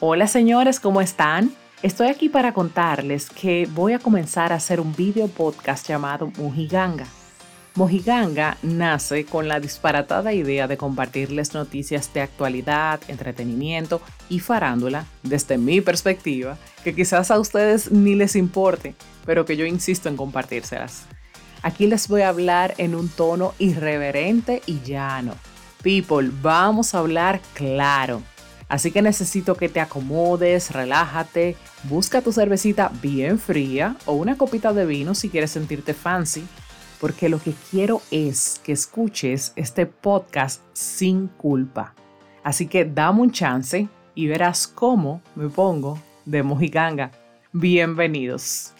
Hola señores, ¿cómo están? Estoy aquí para contarles que voy a comenzar a hacer un video podcast llamado Mojiganga. Mojiganga nace con la disparatada idea de compartirles noticias de actualidad, entretenimiento y farándula desde mi perspectiva, que quizás a ustedes ni les importe, pero que yo insisto en compartírselas. Aquí les voy a hablar en un tono irreverente y llano. People, vamos a hablar claro Así que necesito que te acomodes, relájate, busca tu cervecita bien fría o una copita de vino si quieres sentirte fancy, porque lo que quiero es que escuches este podcast sin culpa. Así que dame un chance y verás cómo me pongo de mojiganga. Bienvenidos.